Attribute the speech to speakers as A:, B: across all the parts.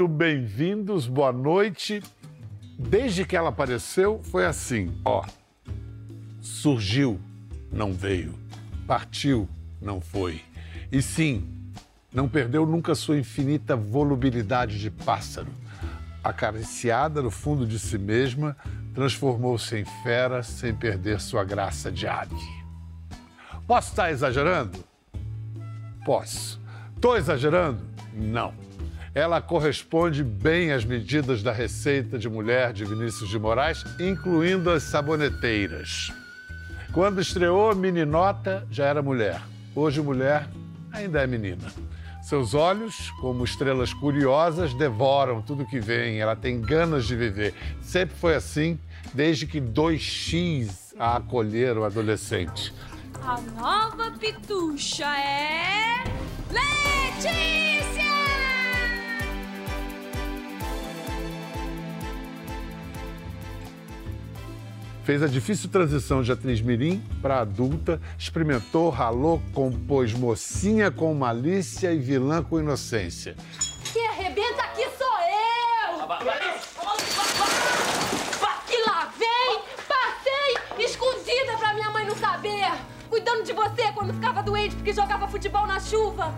A: muito bem-vindos, boa noite. Desde que ela apareceu, foi assim, ó. Surgiu, não veio. Partiu, não foi. E sim, não perdeu nunca sua infinita volubilidade de pássaro. Acariciada no fundo de si mesma, transformou-se em fera sem perder sua graça de ave. Posso estar exagerando? Posso. Estou exagerando? Não. Ela corresponde bem às medidas da receita de mulher de Vinícius de Moraes, incluindo as saboneteiras. Quando estreou Meninota, já era mulher. Hoje, mulher ainda é menina. Seus olhos, como estrelas curiosas, devoram tudo que vem. Ela tem ganas de viver. Sempre foi assim, desde que 2x a acolheram adolescente.
B: A nova pitucha é. Letícia!
A: Fez a difícil transição de atriz mirim para adulta, experimentou, ralou, compôs mocinha com malícia e vilã com inocência.
B: Quem arrebenta aqui sou eu! E lá vem! Passei escondida pra minha mãe não saber! Cuidando de você quando ficava doente porque jogava futebol na chuva!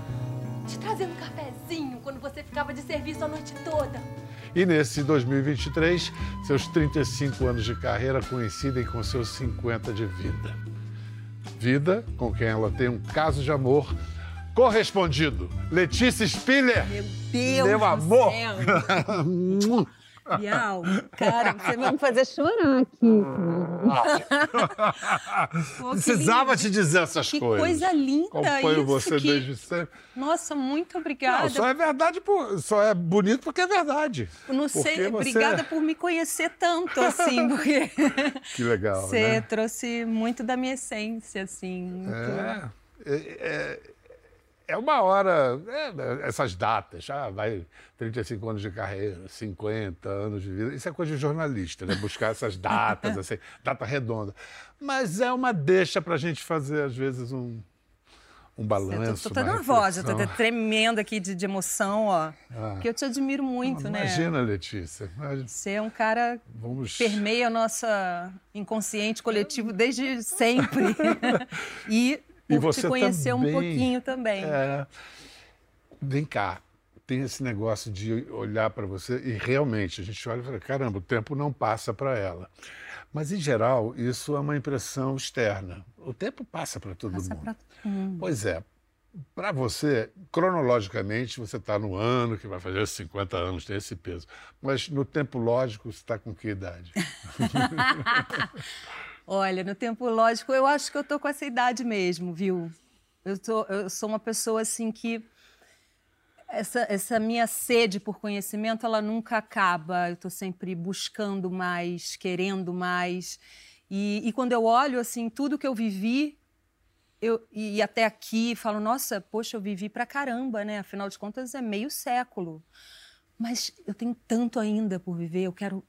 B: Te trazendo um cafezinho quando você ficava de serviço a noite toda!
A: E nesse 2023, seus 35 anos de carreira coincidem com seus 50 de vida. Vida com quem ela tem um caso de amor correspondido. Letícia Spiller.
C: Meu Deus
A: Meu amor.
C: Bial, cara, você vai me fazer chorar aqui. Pô, que
A: Precisava te dizer essas
C: Que
A: coisas.
C: coisa linda
A: Acompanho
C: isso,
A: você
C: que-
A: desde sempre.
C: Nossa, muito obrigada.
A: Não, só é verdade, por- só é bonito porque é verdade.
C: Eu não
A: Porque
C: sei,
A: você-
C: obrigada por me conhecer tanto, assim, porque
A: Que legal,
C: você
A: né?
C: trouxe muito da minha essência, assim. muito-
A: É, é, é- é uma hora, é, essas datas, ah, vai 35 anos de carreira, 50 anos de vida, isso é coisa de jornalista, né? Buscar essas datas, assim, data redonda. Mas é uma deixa para a gente fazer, às vezes, um, um
C: Eu
A: balanço.
C: tô, tô, tô nervosa, eu tô
A: reflexão.
C: tremendo aqui de, de emoção, ó.
A: Ah.
C: Porque eu te admiro muito, né?
A: Imagina, Letícia. imagina.
C: Você é um cara
A: Vamos.
C: permeia o nosso inconsciente coletivo desde sempre. e
A: E você
C: te conhecer um
A: também.
C: pouquinho também.
A: É. Vem cá, tem esse negócio de olhar para você e realmente a gente olha e fala: caramba, o tempo não passa para ela. Mas, em geral, isso é uma impressão externa. O tempo passa para todo
C: Passa
A: mundo.
C: pra todo mundo.
A: Pois é. Para você, cronologicamente, você está no ano que vai fazer 50 anos, tem esse peso. Mas no tempo lógico, você está com que idade?
C: Olha, no tempo lógico, eu acho que eu tô com essa idade mesmo, viu? Eu, tô, eu sou uma pessoa assim que essa, essa minha sede por conhecimento, ela nunca acaba. Eu tô sempre buscando mais, querendo mais. E, e quando eu olho assim tudo que eu vivi, eu, e até aqui, falo, nossa, poxa, eu vivi pra caramba, né? Afinal de contas, é meio século. Mas eu tenho tanto ainda por viver, eu quero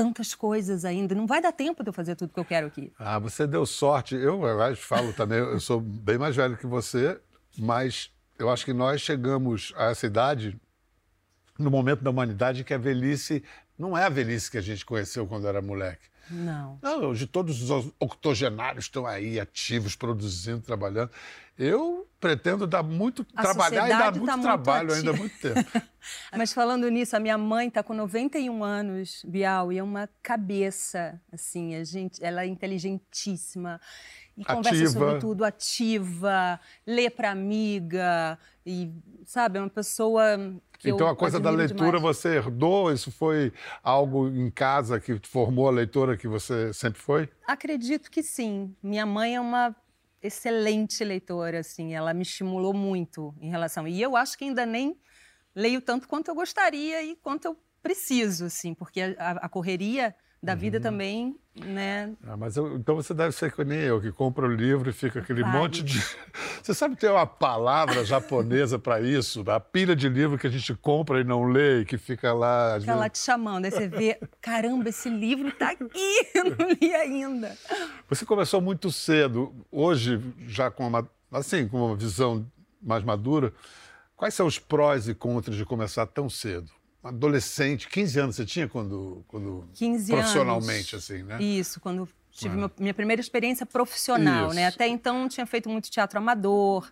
C: tantas coisas ainda. Não vai dar tempo de eu fazer tudo que eu quero aqui.
A: Ah, você deu sorte. Eu, aliás, falo também, eu sou bem mais velho que você, mas eu acho que nós chegamos a essa idade no momento da humanidade que a velhice não é a velhice que a gente conheceu quando era moleque.
C: Não.
A: Não, hoje todos os octogenários estão aí, ativos, produzindo, trabalhando. Eu pretendo dar muito,
C: A
A: trabalhar e dar muito
C: tá muito
A: trabalho ainda há muito tempo.
C: Mas falando nisso, a minha mãe está com 91 anos, Bial, e é uma cabeça, assim, a gente, ela é inteligentíssima. E conversa
A: Ativa.
C: sobre tudo, ativa, lê para amiga, e, sabe, é uma pessoa que
A: Então a coisa da leitura
C: demais.
A: você herdou? Isso foi algo em casa que formou a leitora que você sempre foi?
C: Acredito que sim. Minha mãe é uma excelente leitora, assim, ela me estimulou muito em relação. E eu acho que ainda nem leio tanto quanto eu gostaria e quanto eu preciso, assim, porque a, a correria da vida
A: Uhum.
C: também, né?
A: Ah, mas eu- então você deve ser que nem eu, que compra o livro e fica aquele
C: Vários.
A: monte de. Você sabe ter uma palavra japonesa para isso? A pilha de livro que a gente compra e não lê e que fica lá.
C: Fica lá
A: vezes-
C: te chamando, aí você vê, caramba, esse livro tá aqui, eu não li ainda.
A: Você começou muito cedo. Hoje, já com uma, assim, com uma visão mais madura, quais são os prós e contras de começar tão cedo? Adolescente, 15 anos você tinha quando, quando
C: 15
A: profissionalmente
C: anos.
A: assim, né?
C: Isso, quando tive meu, minha primeira experiência profissional,
A: Isso.
C: né? Até então não tinha feito muito teatro amador,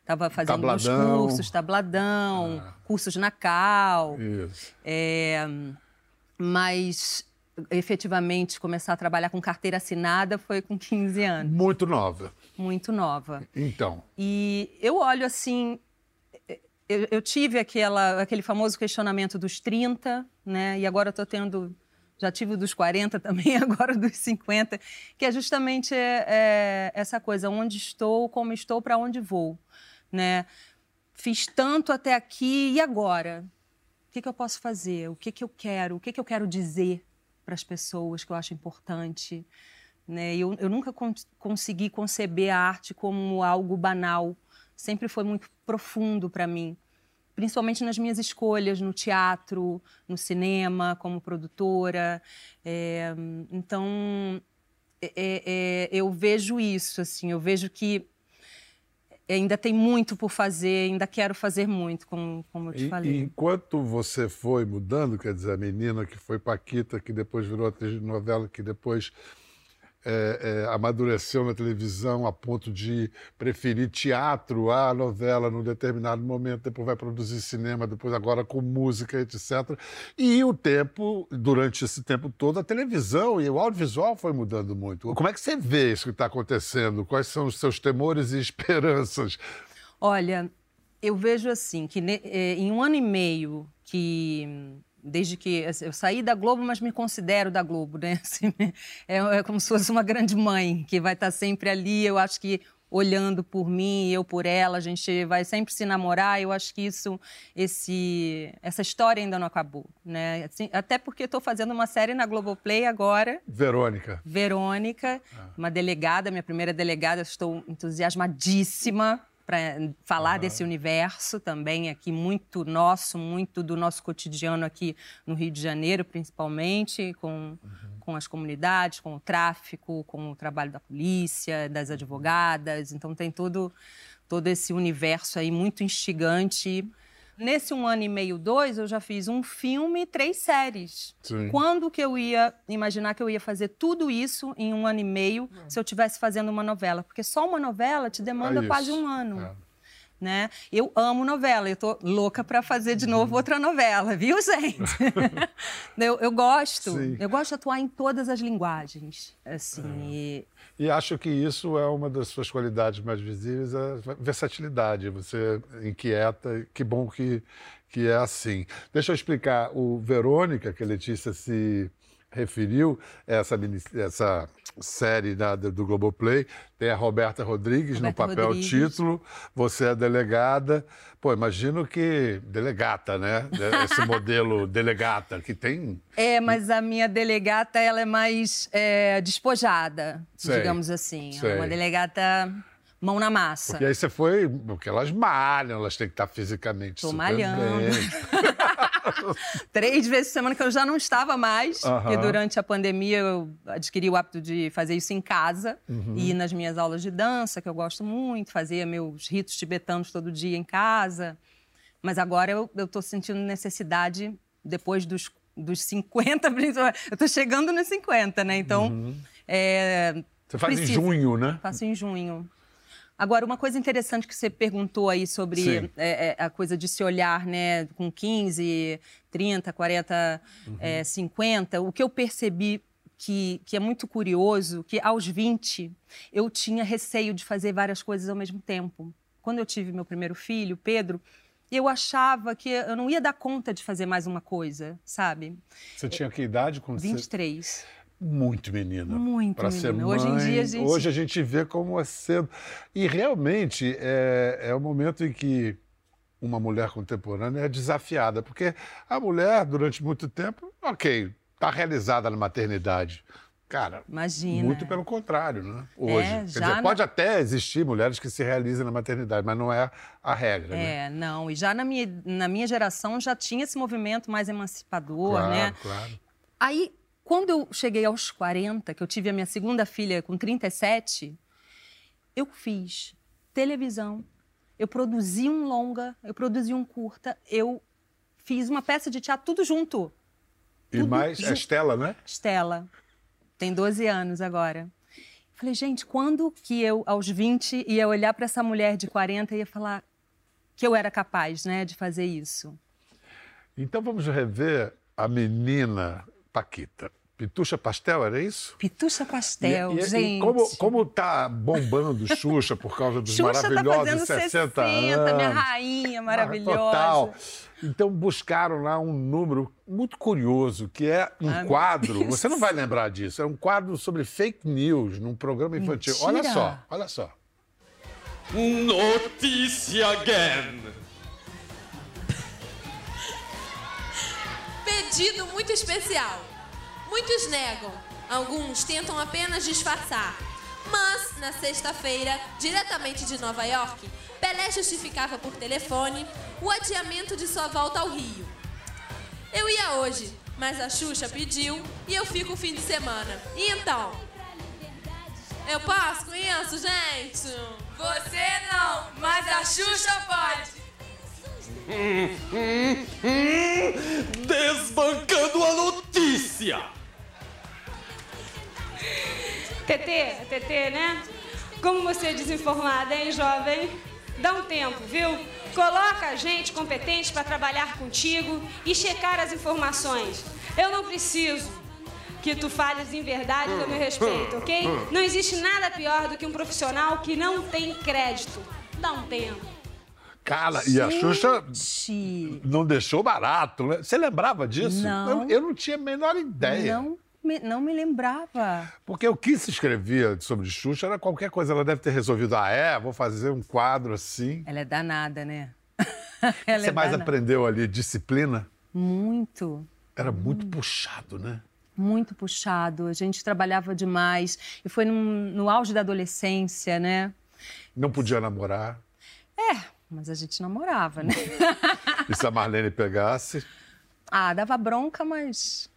C: estava fazendo
A: Tabladão.
C: cursos, tabladão,
A: Ah.
C: cursos na Cal,
A: Isso.
C: é, mas efetivamente começar a trabalhar com carteira assinada foi com 15 anos,
A: Muito nova.
C: muito nova.
A: Então,
C: E eu olho assim. Eu, eu tive aquela, aquele famoso questionamento dos 30, né? E agora estou tendo. Já tive dos 40 também, agora dos 50, que é justamente é, é, essa coisa: onde estou, como estou, para onde vou. Né? Fiz tanto até aqui, e agora? O que, que eu posso fazer? O que, que eu quero? O que, que eu quero dizer para as pessoas que eu acho importante? Né? Eu, eu nunca con consegui conceber a arte como algo banal. Sempre foi muito profundo para mim, principalmente nas minhas escolhas no teatro, no cinema, como produtora. É, então, é, é, eu vejo isso, assim, eu vejo que ainda tem muito por fazer, ainda quero fazer muito, como, como eu te falei.
A: e enquanto você foi mudando, quer dizer, a menina que foi Paquita, que depois virou atriz de novela, que depois é, é, amadureceu na televisão a ponto de preferir teatro à novela num determinado momento, depois vai produzir cinema, depois agora com música, etc. E o tempo, durante esse tempo todo, a televisão e o audiovisual foi mudando muito. Como é que você vê isso que está acontecendo? Quais são os seus temores e esperanças?
C: Olha, eu vejo assim que eh, em um ano e meio que desde que assim, eu saí da Globo, mas me considero da Globo, né? Assim, é, é como se fosse uma grande mãe que vai estar sempre ali. Eu acho que olhando por mim, eu por ela, a gente vai sempre se namorar. Eu acho que isso, esse, essa história ainda não acabou, né? Assim, até porque estou fazendo uma série na Globoplay agora.
A: Verônica.
C: Verônica, uma delegada, minha primeira delegada, estou entusiasmadíssima para falar desse universo também aqui muito nosso, muito do nosso cotidiano aqui no Rio de Janeiro, principalmente com com as comunidades, com o tráfico, com o trabalho da polícia, das advogadas. Então tem todo todo esse universo aí muito instigante. Nesse um ano e meio, dois, eu já fiz um filme e três séries.
A: Sim.
C: Quando que eu ia imaginar que eu ia fazer tudo isso em um ano e meio se eu estivesse fazendo uma novela? Porque só uma novela te demanda
A: É
C: quase um ano.
A: É.
C: Né? Eu amo novela, eu tô louca para fazer de
A: Uhum.
C: novo outra novela, viu, gente? eu, eu gosto,
A: Sim.
C: eu gosto de atuar em todas as linguagens, assim.
A: É.
C: e-
A: acho que isso é uma das suas qualidades mais visíveis, a versatilidade. Você inquieta, que bom que, que é assim. Deixa eu explicar. O Verônica, que a Letícia se referiu, essa, essa série da, do Globoplay, tem a Roberta Rodrigues no
C: Roberta
A: papel
C: Rodrigues.
A: título, você é delegada. Pô, imagino que delegata, né? Esse modelo delegata, que tem
C: É, mas a minha delegata, ela é mais é, despojada,
A: Sei,
C: digamos assim. Ela é
A: sei.
C: uma delegata mão na massa.
A: Porque aí você foi. Porque elas malham, elas têm que estar fisicamente
C: Tô
A: super
C: malhando. Três vezes por semana que eu já não estava mais,
A: Aham.
C: porque durante a pandemia eu adquiri o hábito de fazer isso em casa
A: Uhum.
C: e nas minhas aulas de dança, que eu gosto muito, fazia meus ritos tibetanos todo dia em casa. Mas agora eu, tô sentindo necessidade, depois dos, dos 50, principalmente. Eu tô chegando nos 50, né? Então, é,
A: Uhum. Você faz
C: Precisa.
A: em junho, né?
C: Faço em junho. Agora, uma coisa interessante que você perguntou aí sobre é, é, a coisa de se olhar, né, com 15, 30, 40, é, 50, o que eu percebi que, que é muito curioso, que aos 20 eu tinha receio de fazer várias coisas ao mesmo tempo. Quando eu tive meu primeiro filho, Pedro, eu achava que eu não ia dar conta de fazer mais uma coisa, sabe?
A: Você tinha que idade quando você...
C: 23.
A: Muito menina.
C: Muito
A: Pra ser
C: menina. Hoje em
A: mãe,
C: dia a gente-
A: Hoje a gente vê como é cedo. E realmente é, é o momento em que uma mulher contemporânea é desafiada, porque a mulher, durante muito tempo, ok, está realizada na maternidade. Cara,
C: Imagina.
A: muito pelo contrário, né? Hoje.
C: É,
A: Quer dizer,
C: na-
A: pode até existir mulheres que se realizem na maternidade, mas não é a regra, né?
C: É, não. E já na minha, na minha geração já tinha esse movimento mais emancipador,
A: Claro,
C: né?
A: claro.
C: Aí, quando eu cheguei aos 40, que eu tive a minha segunda filha com 37, eu fiz televisão, eu produzi um longa, eu produzi um curta, eu fiz uma peça de teatro tudo junto.
A: E
C: Tudo
A: mais a
C: junto.
A: Estela, né?
C: Estela. Tem 12 anos agora. Falei, gente, quando que eu, aos 20, ia olhar para essa mulher de 40 e ia falar que eu era capaz, né, de fazer isso?
A: Então vamos rever a menina Paquita. Pitucha Pastel, era isso?
C: Pitucha Pastel,
A: E- e- e
C: gente.
A: como, como tá bombando Xuxa por causa dos
C: Xuxa tá
A: maravilhosos
C: fazendo
A: 60 anos.
C: minha rainha maravilhosa.
A: Total. Então buscaram lá um número muito curioso, que é um
C: Ah,
A: quadro. Você não vai lembrar disso. É um quadro sobre fake news num programa infantil. Olha
C: Mentira.
A: só, olha só.
D: Notícia again!
E: Pedido muito especial. Muitos negam, alguns tentam apenas disfarçar. Mas, na sexta-feira, diretamente de Nova York, Pelé justificava por telefone o adiamento de sua volta ao Rio. Eu ia hoje, mas a Xuxa pediu e eu fico o fim de semana. E então? Eu posso com isso, gente? Você não, mas a Xuxa pode.
D: Desbancando a notícia!
F: TT, TT, né? Como você é desinformada, hein, jovem? Dá um tempo, viu? Coloca gente competente para trabalhar contigo e checar as informações. Eu não preciso que tu fales em verdade do meu respeito, ok? Não existe nada pior do que um profissional que não tem crédito. Dá um tempo.
A: Cara, e a Xuxa
C: Gente,
A: não deixou barato, né? Você lembrava disso?
C: Não.
A: Eu, eu não tinha a menor ideia.
C: não me, não me lembrava.
A: Porque o que se escrevia sobre Xuxa era qualquer coisa. Ela deve ter resolvido, ah, é, vou fazer um quadro assim.
C: Ela é danada, né? Ela
A: Você
C: é
A: mais
C: danada.
A: aprendeu ali disciplina?
C: Muito.
A: Era muito puxado, né?
C: muito puxado. A gente trabalhava demais. E foi num- no auge da adolescência, né?
A: Não podia namorar.
C: É, mas a gente namorava, né?
A: E se a Marlene pegasse,
C: Ah, dava bronca, mas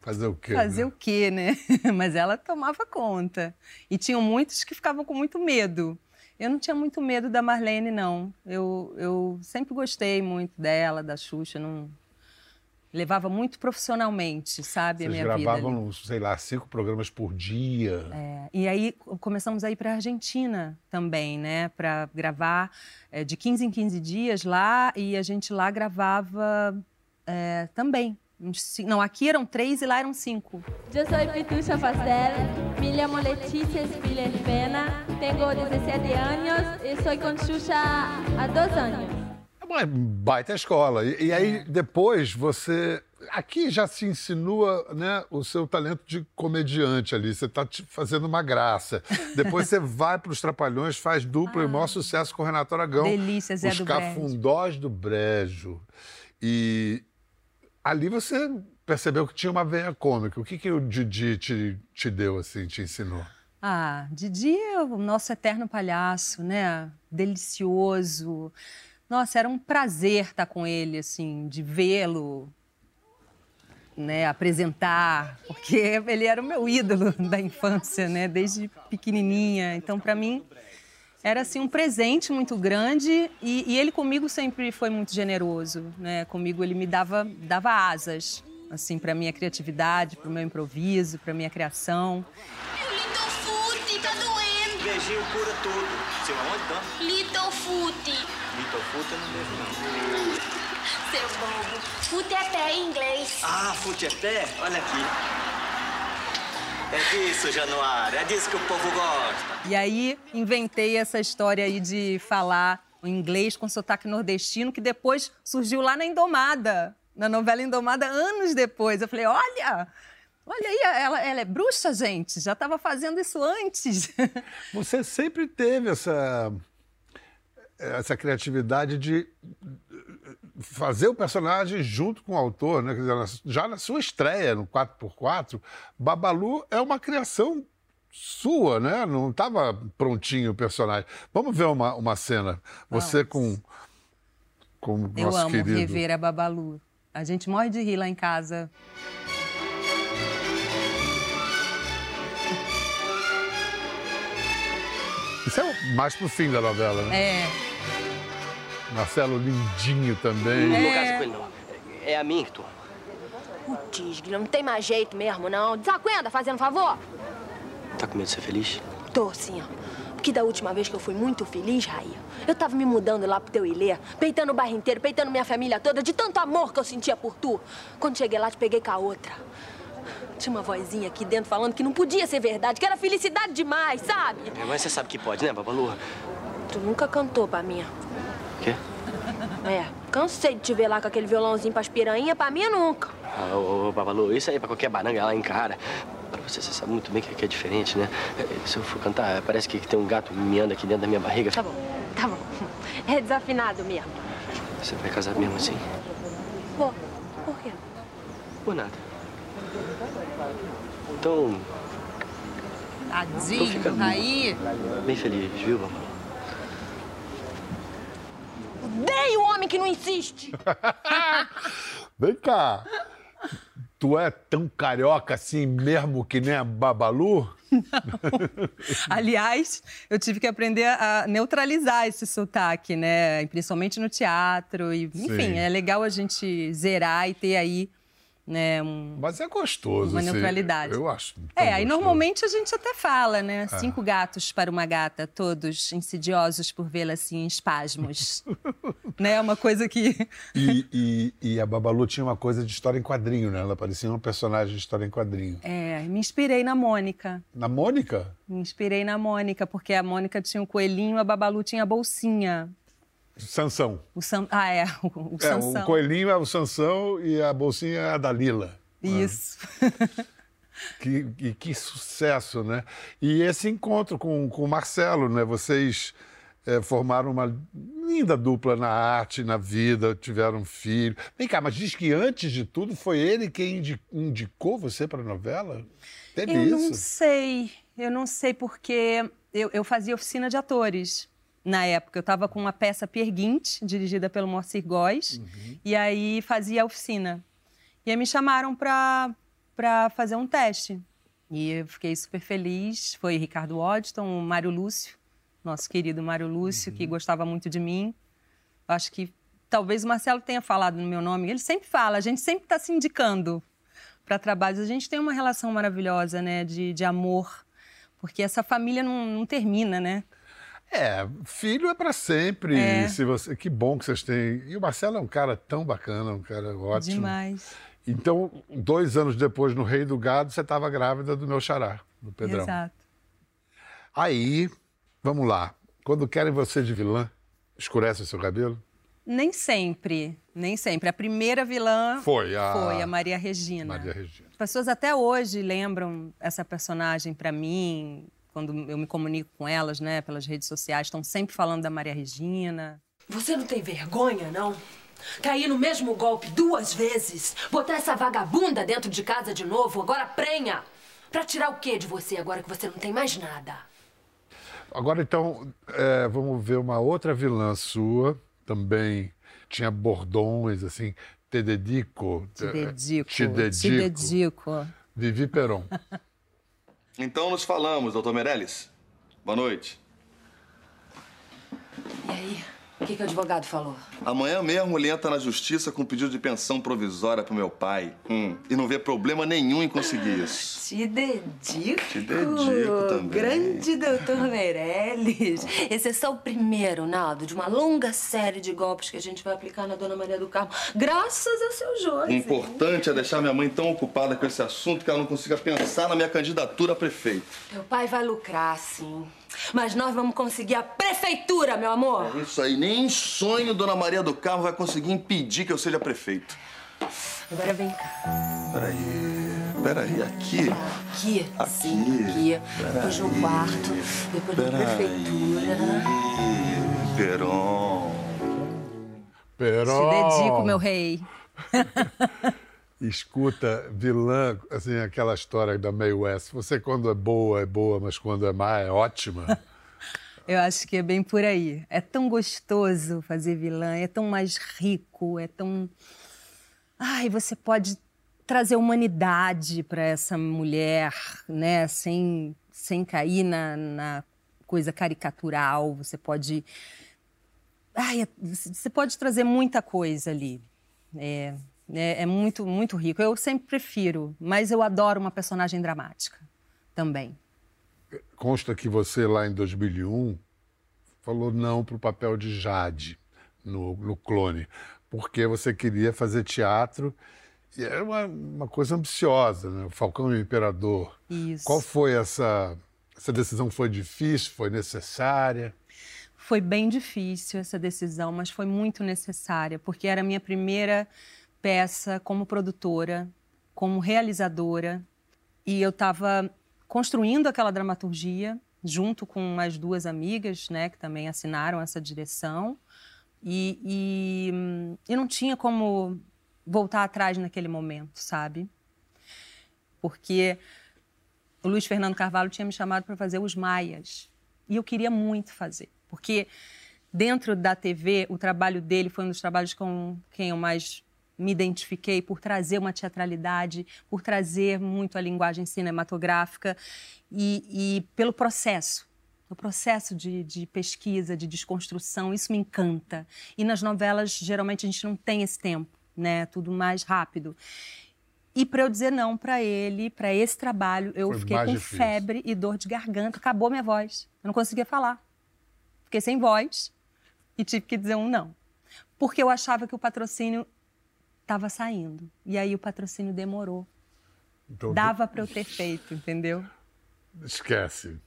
A: fazer o quê?
C: fazer
A: né?
C: o quê, né? Mas ela tomava conta. E tinham muitos que ficavam com muito medo. Eu não tinha muito medo da Marlene, não. Eu, eu sempre gostei muito dela, da Xuxa. Não... Levava muito profissionalmente, sabe, a
A: Vocês
C: minha vida. ali.
A: gravavam, sei lá, cinco programas por dia.
C: É, e aí co- começamos a ir para a Argentina também, né? Para gravar é, de 15 em 15 dias lá e a gente lá gravava é, também. Não, aqui eram três e lá eram cinco.
B: Yo soy Pitucha Pastel, me llamo Leticia Spiller Pena, tengo 17 años y soy con Xuxa há dos años.
A: É uma baita escola. E, e aí, depois, você. Aqui já se insinua né, o seu talento de comediante ali. Você está fazendo uma graça. Depois você vai para os Trapalhões, faz dupla e o maior sucesso com o Renato Aragão.
C: Delícia, Zé
A: Os
C: do Brejo.
A: Cafundós do Brejo. E ali você percebeu que tinha uma veia cômica. O que, que o Didi te, te deu, assim, te ensinou?
C: Ah, Didi é o nosso eterno palhaço, né? Delicioso. Nossa, era um prazer estar com ele, assim, de vê-lo, né? Apresentar, porque ele era o meu ídolo da infância, né? Desde pequenininha. Então, para mim, era assim um presente muito grande e, e ele comigo sempre foi muito generoso, né? Comigo ele me dava dava asas, assim, para minha criatividade, para o meu improviso, para minha criação.
G: Little Foot, tá doendo.
H: Beijinho cura tudo. Seu aonde, dona?
G: Little Foot.
H: Vitor Futa eu não beijo, não.
G: Seu bobo. Foot é pé em inglês.
H: Ah, fute é pé? Olha aqui. É disso, Januário. É disso que o povo gosta.
C: E aí inventei essa história aí de falar o inglês com sotaque nordestino, que depois surgiu lá na Indomada, na novela Indomada, anos depois. Eu falei, olha, olha aí, ela, ela é bruxa, gente, já estava fazendo isso antes.
A: Você sempre teve essa, essa criatividade de fazer o personagem junto com o autor, né? Quer dizer, já na sua estreia no 4x4, Babalu é uma criação sua, né? Não estava prontinho o personagem. Vamos ver uma, uma cena. Você com, com o
C: Eu
A: nosso
C: amo
A: querido.
C: rever a Babalu. A gente morre de rir lá em casa.
A: Isso é mais pro fim da novela, né?
C: É,
A: Marcelo Lindinho também.
I: No caso com ele, não. é a mim que tu.
G: Putz, Guilherme, não tem mais jeito mesmo, não. Desacuenda, fazendo favor.
I: Tá com medo de ser feliz?
G: Tô, sim, ó. Porque da última vez que eu fui muito feliz, Raí, eu tava me mudando lá pro teu ilê, peitando o bairro inteiro, peitando minha família toda, de tanto amor que eu sentia por tu. Quando cheguei lá, te peguei com a outra. Tinha uma vozinha aqui dentro falando que não podia ser verdade, que era felicidade demais, sabe?
I: É, mas você sabe que pode, né, Babalu?
G: Tu nunca cantou pra mim.
I: Quê?
G: É, cansei de te ver lá com aquele violãozinho pras piranha, pra mim nunca.
I: Ah, ô, ô, Babalu, isso aí é pra qualquer baranga lá em cara. Pra você, você sabe muito bem que, que é diferente, né? É, Se eu for cantar, parece que tem um gato miando aqui dentro da minha barriga.
G: Tá bom, tá bom. É desafinado mesmo.
I: Você vai casar mesmo assim?
G: Pô, por quê?
I: Por nada. Então,
C: Tadinho,
I: fica-
C: Raí.
I: bem feliz, viu, Babalu?
G: Odeio o homem que não insiste.
A: Vem cá. Tu é tão carioca assim mesmo que nem a Babalu?
C: Aliás, eu tive que aprender a neutralizar esse sotaque, né? Principalmente no teatro. E, enfim,
A: Sim.
C: é legal a gente zerar e ter aí né, um,
A: Mas é gostoso.
C: Uma neutralidade.
A: Eu acho.
C: É, aí
A: gostoso.
C: normalmente a gente até fala, né?
A: Ah.
C: Cinco gatos para uma gata, todos insidiosos por vê-la assim em espasmos. né? Uma coisa que.
A: E, e- e a Babalu tinha uma coisa de história em quadrinho, né? Ela parecia uma personagem de história em quadrinho.
C: É, me inspirei na Mônica.
A: Na Mônica?
C: Me inspirei na Mônica, porque a Mônica tinha um coelhinho, a Babalu tinha a bolsinha.
A: Sansão.
C: O Sam... Ah, é, o, o
A: É,
C: Sansão.
A: o coelhinho é o Sansão e a bolsinha é a Dalila.
C: Isso.
A: Que, e que sucesso, né? E esse encontro com, com o Marcelo, né? Vocês eh, formaram uma linda dupla na arte, na vida, tiveram um filho. Vem cá, mas diz que antes de tudo foi ele quem indi- indicou você para a novela? Teve
C: Eu não
A: isso?
C: sei, eu não sei porque eu, eu fazia oficina de atores na época. Eu estava com uma peça Perguinte, dirigida pelo Moacir Góes,
A: Uhum.
C: e aí fazia a oficina. E aí me chamaram para fazer um teste. E eu fiquei super feliz. Foi Ricardo Waddington, o Mário Lúcio, nosso querido Mário Lúcio,
A: Uhum.
C: que gostava muito de mim. Acho que talvez o Marcelo tenha falado no meu nome. Ele sempre fala, a gente sempre está se indicando para trabalhos. A gente tem uma relação maravilhosa, né, de, de amor, porque essa família não, não termina, né?
A: É, filho é para sempre.
C: É.
A: Se você, que bom que vocês têm. E o Marcelo é um cara tão bacana, um cara ótimo.
C: Demais.
A: Então, dois anos depois, no Rei do Gado, você estava grávida do meu xará, do Pedrão.
C: Exato.
A: Aí, vamos lá. Quando querem você de vilã, escurece o seu cabelo?
C: Nem sempre, nem sempre. A primeira vilã
A: Foi a-
C: foi a Maria Regina.
A: Maria Regina.
C: As pessoas até hoje lembram essa personagem para mim, quando eu me comunico com elas, né, pelas redes sociais, estão sempre falando da Maria Regina.
J: Você não tem vergonha, não? Cair no mesmo golpe duas vezes? Botar essa vagabunda dentro de casa de novo, agora prenha! Pra tirar o quê de você agora que você não tem mais nada?
A: Agora, então, é, vamos ver uma outra vilã sua, também tinha bordões, assim, te dedico.
C: Te dedico.
A: Te dedico.
C: Te dedico.
A: Vivi Peron.
K: Então nos falamos, doutor Meirelles. Boa noite.
J: E aí, o que, que o advogado falou?
K: Amanhã mesmo ele entra na justiça com pedido de pensão provisória pro meu pai. Hum, e não vê problema nenhum em conseguir isso.
J: Te dedico.
K: Te dedico também.
J: Grande doutor Meirelles. Esse é só o primeiro, Naldo, de uma longa série de golpes que a gente vai aplicar na Dona Maria do Carmo, graças ao seu
K: O
J: Josi.
K: importante é deixar minha mãe tão ocupada com esse assunto que ela não consiga pensar na minha candidatura a prefeito.
J: Teu pai vai lucrar, sim. Mas nós vamos conseguir a prefeitura, meu amor.
K: Isso aí, nem em sonho Dona Maria do Carmo vai conseguir impedir que eu seja prefeito.
J: Agora vem cá.
K: Peraí, peraí, aqui.
J: Aqui,
K: Aqui.
J: sim, aqui. Depois no quarto, depois na
K: Peraí.
J: prefeitura.
K: Peron.
A: Peron.
C: Te dedico, meu rei.
A: Escuta, vilã, assim, aquela história da May West. Você, quando é boa, é boa, mas quando é má, é ótima.
C: Eu acho que é bem por aí. É tão gostoso fazer vilã, é tão mais rico, é tão. Ai, você pode trazer humanidade para essa mulher, né? Sem, sem cair na, na coisa caricatural. Você pode. Ai, é- você pode trazer muita coisa ali. É, É, é muito, muito rico. Eu sempre prefiro, mas eu adoro uma personagem dramática também.
A: Consta que você, lá em 2001, falou não para o papel de Jade no, no Clone, porque você queria fazer teatro e era uma, uma coisa ambiciosa, né? Falcão e o Imperador.
C: Isso.
A: Qual foi essa... Essa decisão foi difícil, foi necessária?
C: Foi bem difícil essa decisão, mas foi muito necessária, porque era a minha primeira peça como produtora, como realizadora, e eu estava construindo aquela dramaturgia junto com mais duas amigas, né, que também assinaram essa direção, e, e, e não tinha como voltar atrás naquele momento, sabe? Porque o Luiz Fernando Carvalho tinha me chamado para fazer Os Maias. E eu queria muito fazer, porque dentro da TV, o trabalho dele foi um dos trabalhos com quem eu mais me identifiquei por trazer uma teatralidade, por trazer muito a linguagem cinematográfica e, e pelo processo. O processo de, de, pesquisa, de desconstrução, isso me encanta. E nas novelas, geralmente, a gente não tem esse tempo, né? Tudo mais rápido. E para eu dizer não para ele, para esse trabalho, eu
A: Foi
C: fiquei com
A: difícil.
C: febre e dor de garganta. Acabou minha voz. Eu não conseguia falar. Fiquei sem voz e tive que dizer um não. Porque eu achava que o patrocínio estava saindo. E aí o patrocínio demorou.
A: Então,
C: Dava para eu ter feito, entendeu?
A: Esquece.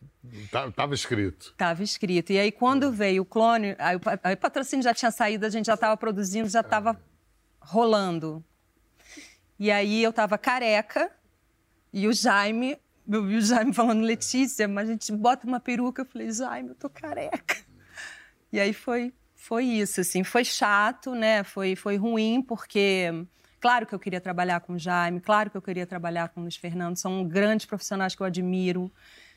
A: Tá- Tava escrito.
C: Estava escrito. E aí, quando veio o clone, aí o, pa- aí o patrocínio já tinha saído, a gente já estava produzindo, já estava rolando. E aí eu estava careca e o Jaime, eu vi o Jaime falando, Letícia, mas a gente bota uma peruca. Eu falei, Jaime, eu tô careca. E aí foi, foi isso, assim, foi chato, né? Foi, foi ruim, porque claro que eu queria trabalhar com o Jaime, claro que eu queria trabalhar com o Luiz Fernando, são grandes profissionais que eu admiro.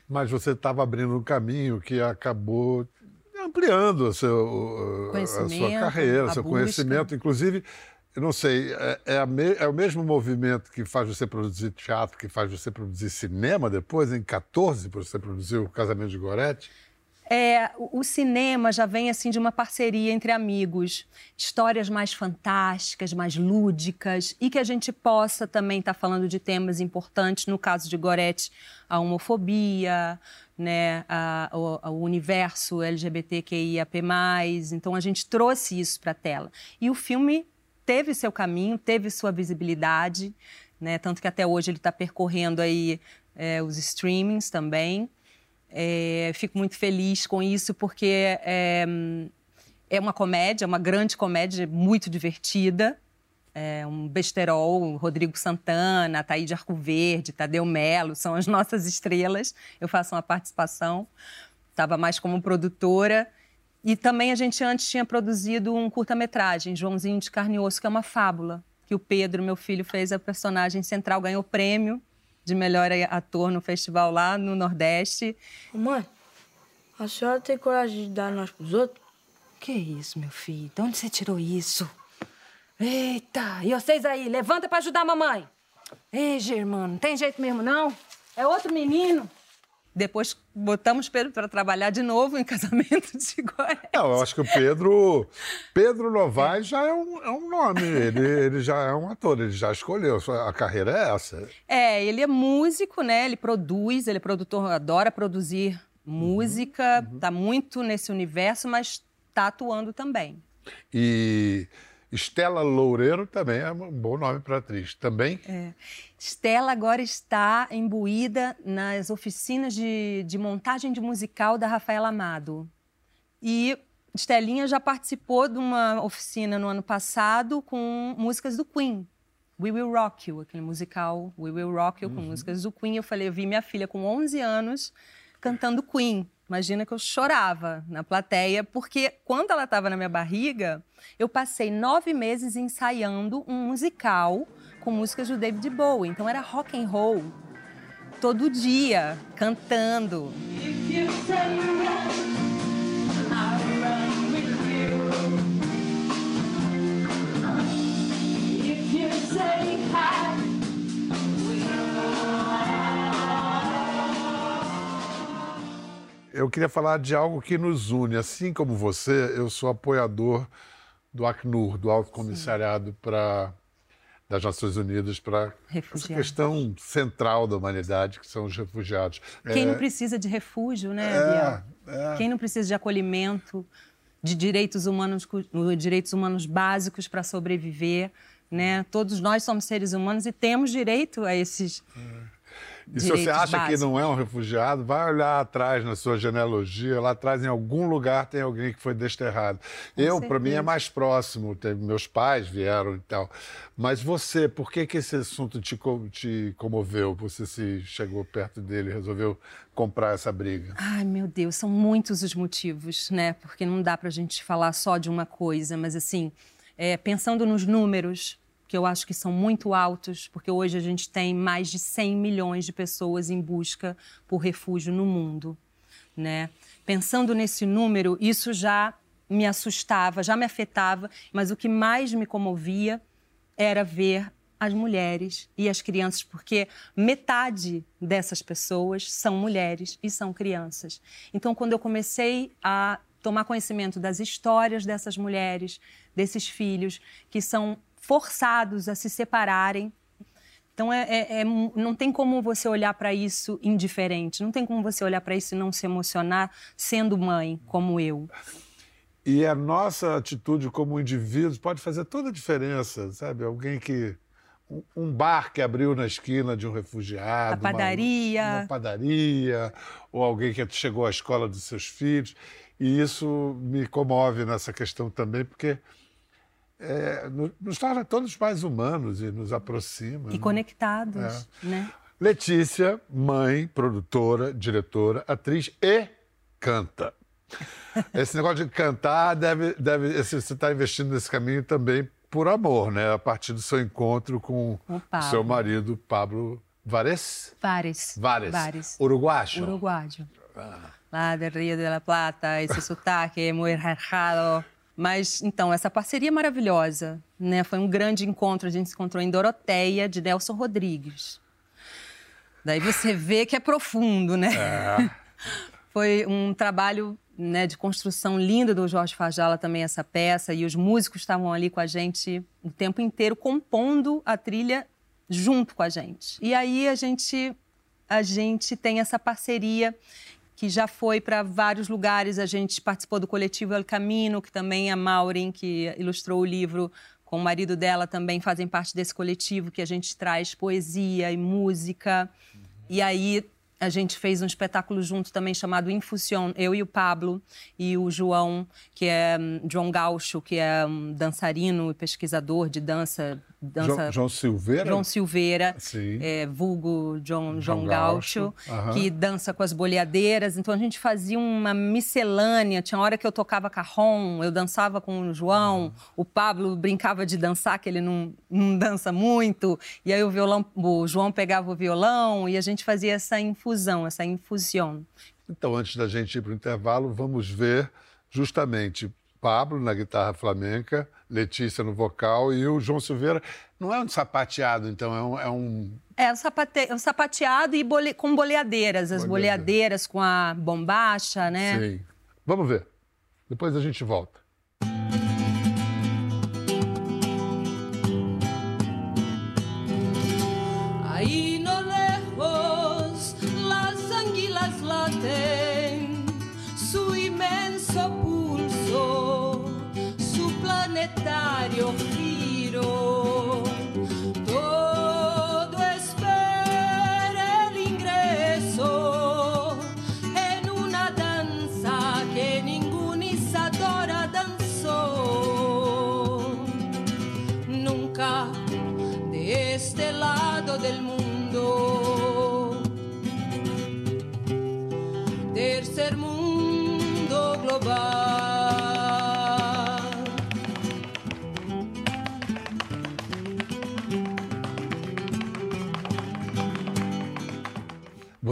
A: Mas você estava abrindo um caminho que acabou ampliando o seu, a sua carreira,
C: a
A: seu
C: busca.
A: conhecimento. Inclusive, eu não sei, é, é a me- é o mesmo movimento que faz você produzir teatro, que faz você produzir cinema depois, em 14, você produziu o Casamento de Gorete?
C: É, o cinema já vem assim de uma parceria entre amigos, histórias mais fantásticas, mais lúdicas e que a gente possa também estar falando de temas importantes. No caso de Gorete, a homofobia, né, a- o, o universo LGBTQIAP+. Então a gente trouxe isso para a tela. E o filme teve seu caminho, teve sua visibilidade, né, tanto que até hoje ele está percorrendo aí é, os streamings também. É, fico muito feliz com isso porque é, é uma comédia, uma grande comédia, muito divertida. É um besterol, Rodrigo Santana, Taíde Arcoverde, Tadeu Melo, são as nossas estrelas. Eu faço uma participação, estava mais como produtora. E também a gente antes tinha produzido um curta-metragem, Joãozinho de Carne e Osso, que é uma fábula, que o Pedro, meu filho, fez a personagem central, ganhou prêmio de melhor ator no festival lá no Nordeste.
L: Mãe, a senhora tem coragem de dar nós pros outros?
C: Que isso, meu filho? De onde você tirou isso? Eita! E vocês aí, levanta pra ajudar a mamãe. Ei, Germano, não tem jeito mesmo, não? É outro menino. Depois botamos Pedro para trabalhar de novo em casamento de Gorete.
A: Não, eu acho que o Pedro. Pedro Novaes já é um, é um nome. Ele, ele já é um ator, ele já escolheu. A carreira é essa.
C: É, ele é músico, né? Ele produz, ele é produtor, adora produzir música, tá muito nesse universo, mas tá atuando também.
A: E Estela Loureiro também é um bom nome para atriz. Também?
C: É. Stella agora está imbuída nas oficinas de, de montagem de musical da Rafaela Amado. E Estelinha já participou de uma oficina no ano passado com músicas do Queen. We Will Rock You, aquele musical We Will Rock You com músicas do Queen. Eu falei, eu vi minha filha com 11 anos cantando Queen. Imagina que eu chorava na plateia, porque quando ela estava na minha barriga, eu passei nove meses ensaiando um musical com músicas do David Bowie. Então era rock and roll todo dia, cantando.
A: Eu queria falar de algo que nos une. Assim como você, eu sou apoiador do Acnur, do Alto Comissariado para das Nações Unidas para essa questão central da humanidade, que são os refugiados.
C: Quem
A: É,
C: não precisa de refúgio, né,
A: É,
C: Biel?
A: é.
C: Quem não precisa de acolhimento, de direitos humanos, direitos humanos básicos para sobreviver, né? Todos nós somos seres humanos e temos direito a esses
A: E se você acha que
C: básicos.
A: não é um refugiado, vai olhar atrás na sua genealogia, lá atrás em algum lugar tem alguém que foi desterrado. Eu, para mim, é mais próximo, tem- meus pais vieram e tal. Mas você, por que, que esse assunto te, te comoveu? Você se chegou perto dele e resolveu comprar essa briga?
C: Ai, meu Deus, são muitos os motivos, né? Porque não dá para a gente falar só de uma coisa, mas assim, é, pensando nos números, que eu acho que são muito altos, porque hoje a gente tem mais de 100 milhões de pessoas em busca por refúgio no mundo, né? Pensando nesse número, isso já me assustava, já me afetava, mas o que mais me comovia era ver as mulheres e as crianças, porque metade dessas pessoas são mulheres e são crianças. Então, quando eu comecei a tomar conhecimento das histórias dessas mulheres, desses filhos que são forçados a se separarem. Então, é, é- é- não tem como você olhar para isso indiferente, não tem como você olhar para isso e não se emocionar sendo mãe, como eu.
A: E a nossa atitude como indivíduos pode fazer toda a diferença, sabe? Alguém que. um- bar que abriu na esquina de um refugiado.
C: A padaria.
A: Uma, uma padaria, ou alguém que chegou à escola dos seus filhos. E isso me comove nessa questão também, porque é, no- nos torna todos mais humanos e nos aproxima.
C: E
A: né?
C: conectados, né?
A: Letícia, mãe, produtora, diretora, atriz e canta. Esse negócio de cantar deve, deve você está investindo nesse caminho também por amor, né? A partir do seu encontro com
C: O
A: seu marido Pablo Vares.
C: Vários.
A: Vares.
C: Vários.
A: Uruguaio.
C: Uruguaio. Lá do Rio de la Plata, esse sotaque é muito raro. Mas, então, essa parceria é maravilhosa, né? Foi um grande encontro. A gente se encontrou em Doroteia, de Nelson Rodrigues. Daí você vê que é profundo, né?
A: É.
C: Foi um trabalho né, de construção linda do Jorge Fajala também, essa peça. E os músicos estavam ali com a gente o tempo inteiro, compondo a trilha junto com a gente. E aí a gente, a gente tem essa parceria que já foi para vários lugares. A gente participou do coletivo El Camino, que também a Maureen, que ilustrou o livro, com o marido dela também fazem parte desse coletivo que a gente traz poesia e música. E aí a gente fez um espetáculo junto também chamado Infusion, eu e o Pablo e o João, que é hum, João Gaucho, que é um dançarino e pesquisador de dança, dança
A: João, João Silveira?
C: João Silveira,
A: Sim.
C: é, vulgo João, João,
A: João
C: Gaucho,
A: Gaucho,
C: que dança com as boleadeiras. Então a gente fazia uma miscelânea. Tinha hora que eu tocava carrom, eu dançava com o João, o Pablo brincava de dançar, que ele não, não dança muito. E aí o violão, o João pegava o violão e a gente fazia essa infusão, essa infusão.
A: Então, antes da gente ir para o intervalo, vamos ver justamente Pablo na guitarra flamenca, Letícia no vocal e o João Silveira. Não é um sapateado, então, é um. É um...
C: É, o, sapate... o sapateado e bole... com boleadeiras, as
A: Boleadeira.
C: boleadeiras com a bombacha, né?
A: Sim. Vamos ver. Depois a gente volta.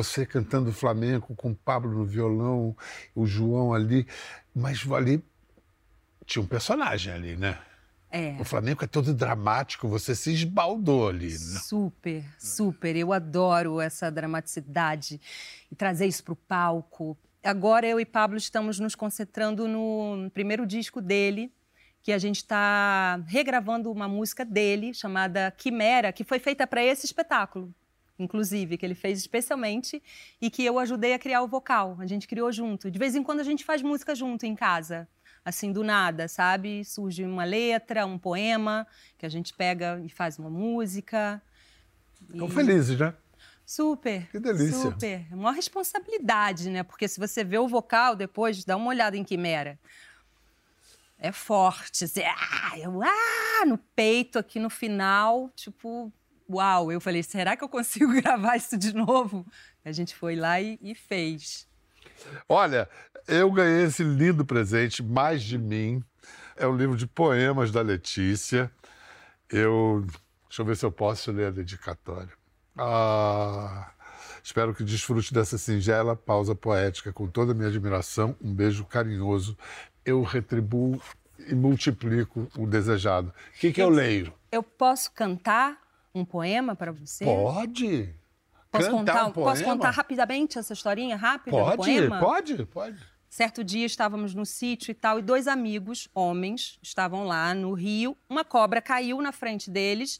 A: Você cantando flamenco com o Pablo no violão, o João ali, mas ali tinha um personagem ali, né?
C: É.
A: O flamenco é todo dramático, você se esbaldou ali. né?
C: Super, super. Eu adoro essa dramaticidade e trazer isso para o palco. Agora eu e Pablo estamos nos concentrando no primeiro disco dele, que a gente está regravando uma música dele chamada Quimera, que foi feita para esse espetáculo, inclusive, que ele fez especialmente e que eu ajudei a criar o vocal. A gente criou junto. De vez em quando a gente faz música junto em casa, assim do nada, sabe? Surge uma letra, um poema que a gente pega e faz uma música.
A: Estão
C: E-
A: felizes, né?
C: Super.
A: Que delícia.
C: Super. É uma responsabilidade, né? Porque se você vê o vocal depois, dá uma olhada em Quimera. É forte. Assim, ah, eu, ah, no peito, aqui no final, tipo, uau. Eu falei, será que eu consigo gravar isso de novo? A gente foi lá e, e fez.
A: Olha, eu ganhei esse lindo presente, Mais de Mim. É um livro de poemas da Letícia. Eu. Deixa eu ver se eu posso ler a dedicatória. Ah, espero que desfrute dessa singela pausa poética com toda a minha admiração. Um beijo carinhoso. Eu retribuo e multiplico o desejado. O que, que eu leio?
C: Eu posso cantar um poema para você?
A: Pode.
C: Posso
A: Cantar
C: contar,
A: um
C: posso
A: poema?
C: contar rapidamente essa historinha rápida
A: Pode,
C: poema?
A: pode, pode.
C: Certo dia estávamos no sítio e tal, e dois amigos, homens, estavam lá no rio. Uma cobra caiu na frente deles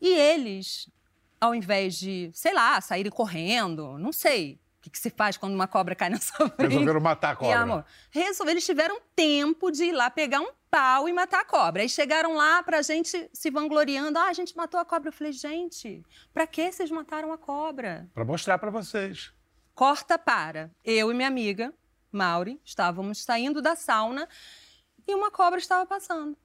C: e eles, ao invés de, sei lá, saírem correndo, não sei o que, que se faz quando uma cobra cai na sua frente.
A: Resolveram matar a
C: E,
A: cobra.
C: amor, resolve- eles tiveram tempo de ir lá pegar um pau e matar a cobra. Aí chegaram lá pra gente se vangloriando. Ah, a gente matou a cobra. Eu falei, gente, pra que vocês mataram a cobra?
A: Para mostrar para vocês.
C: Corta para. Eu e minha amiga, Mauri, estávamos saindo da sauna e uma cobra estava passando.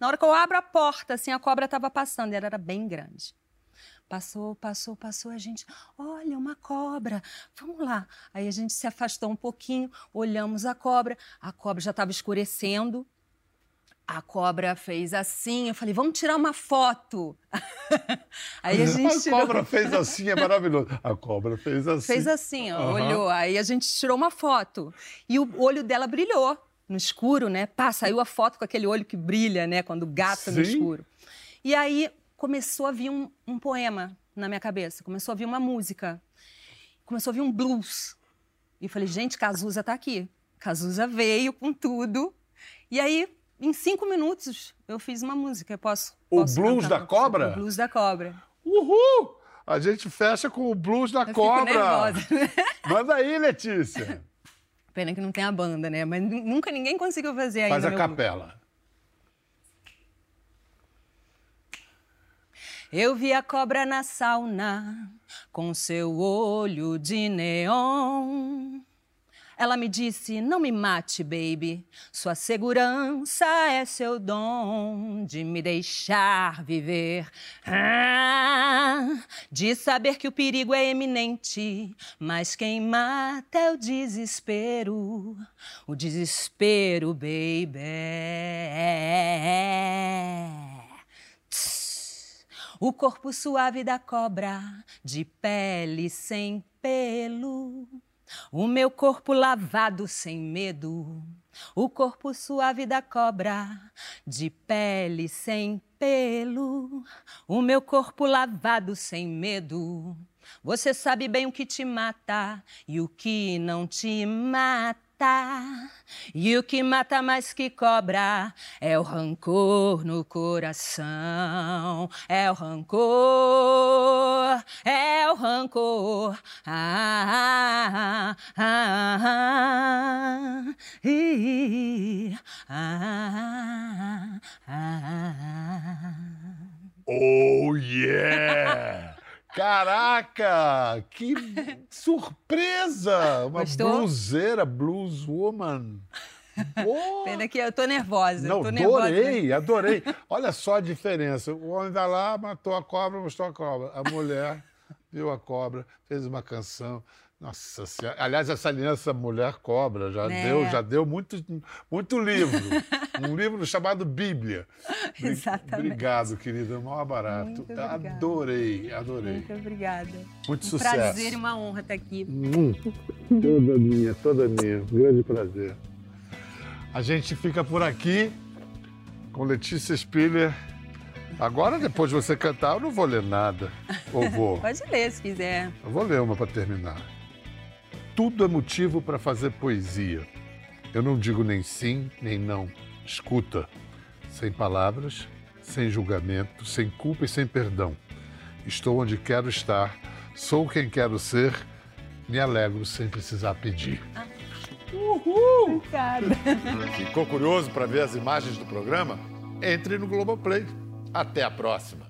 C: Na hora que eu abro a porta, assim, a cobra estava passando e ela era bem grande. Passou, passou, passou, a gente, olha, uma cobra, vamos lá. Aí a gente se afastou um pouquinho, olhamos a cobra, a cobra já estava escurecendo. A cobra fez assim, eu falei, vamos tirar uma foto. Aí a gente
A: a
C: tirou-
A: cobra fez assim, é maravilhoso. A cobra fez assim.
C: Fez assim, ó,
A: Aham.
C: olhou. Aí a gente tirou uma foto. E o olho dela brilhou no escuro, né? Pá, saiu a foto com aquele olho que brilha, né? Quando gata no
A: Sim.
C: escuro. E aí começou a vir um, um poema na minha cabeça. Começou a vir uma música. Começou a vir um blues. E eu falei, gente, Cazuza tá aqui. Cazuza veio com tudo. E aí, em cinco minutos, eu fiz uma música. Eu posso.
A: O
C: posso
A: blues da cobra?
C: O blues da cobra.
A: Uhul! A gente fecha com o blues da
C: Eu
A: cobra. Manda aí, Letícia.
C: Pena que não tem a banda, né? Mas nu- nunca ninguém conseguiu fazer ainda.
A: Faz a capela.
C: Eu vi a cobra na sauna com seu olho de neon. Ela me disse: Não me mate, baby. Sua segurança é seu dom de me deixar viver. Ah, de saber que o perigo é eminente, mas quem mata é o desespero. O desespero, baby. O corpo suave da cobra, de pele sem pelo. O meu corpo lavado sem medo. O corpo suave da cobra, de pele sem pelo. O meu corpo lavado sem medo. Você sabe bem o que te mata e o que não te mata. E o que mata mais que cobra é o rancor no coração. É o rancor, é o rancor. Ah, ah, ah, ah, ih, ah, ah,
A: Oh, yeah! Caraca! Que surpresa! Uma
C: Gostou?
A: bluseira, blueswoman. Pô!
C: Pena que eu tô nervosa.
A: Não,
C: tô nervosa. né?
A: adorei, adorei. Olha só a diferença. O homem vai lá, matou a cobra, mostrou a cobra. A mulher viu a cobra, fez uma canção. Nossa Senhora. Aliás, essa aliança mulher-cobra já
C: Né?
A: deu, já deu muito, muito livro. um livro chamado Bíblia.
C: Exatamente.
A: Obrigado, querido. Maior barato.
C: Muito obrigada.
A: Adorei, adorei.
C: Muito obrigada.
A: Muito
C: um
A: sucesso.
C: prazer e uma honra estar aqui.
A: Hum, toda minha, toda minha. Um grande prazer. A gente fica por aqui com Letícia Spiller. Agora, depois de você cantar, eu não vou ler nada. Ou vou?
C: Pode ler se quiser.
A: Eu vou ler uma para terminar. Tudo é motivo para fazer poesia. Eu não digo nem sim, nem não. Escuta. sem palavras, sem julgamento, sem culpa e sem perdão. Estou onde quero estar, sou quem quero ser, me alegro sem precisar pedir.
C: Uhul! Obrigada.
A: Ficou curioso para ver as imagens do programa? Entre no Globoplay. Até a próxima.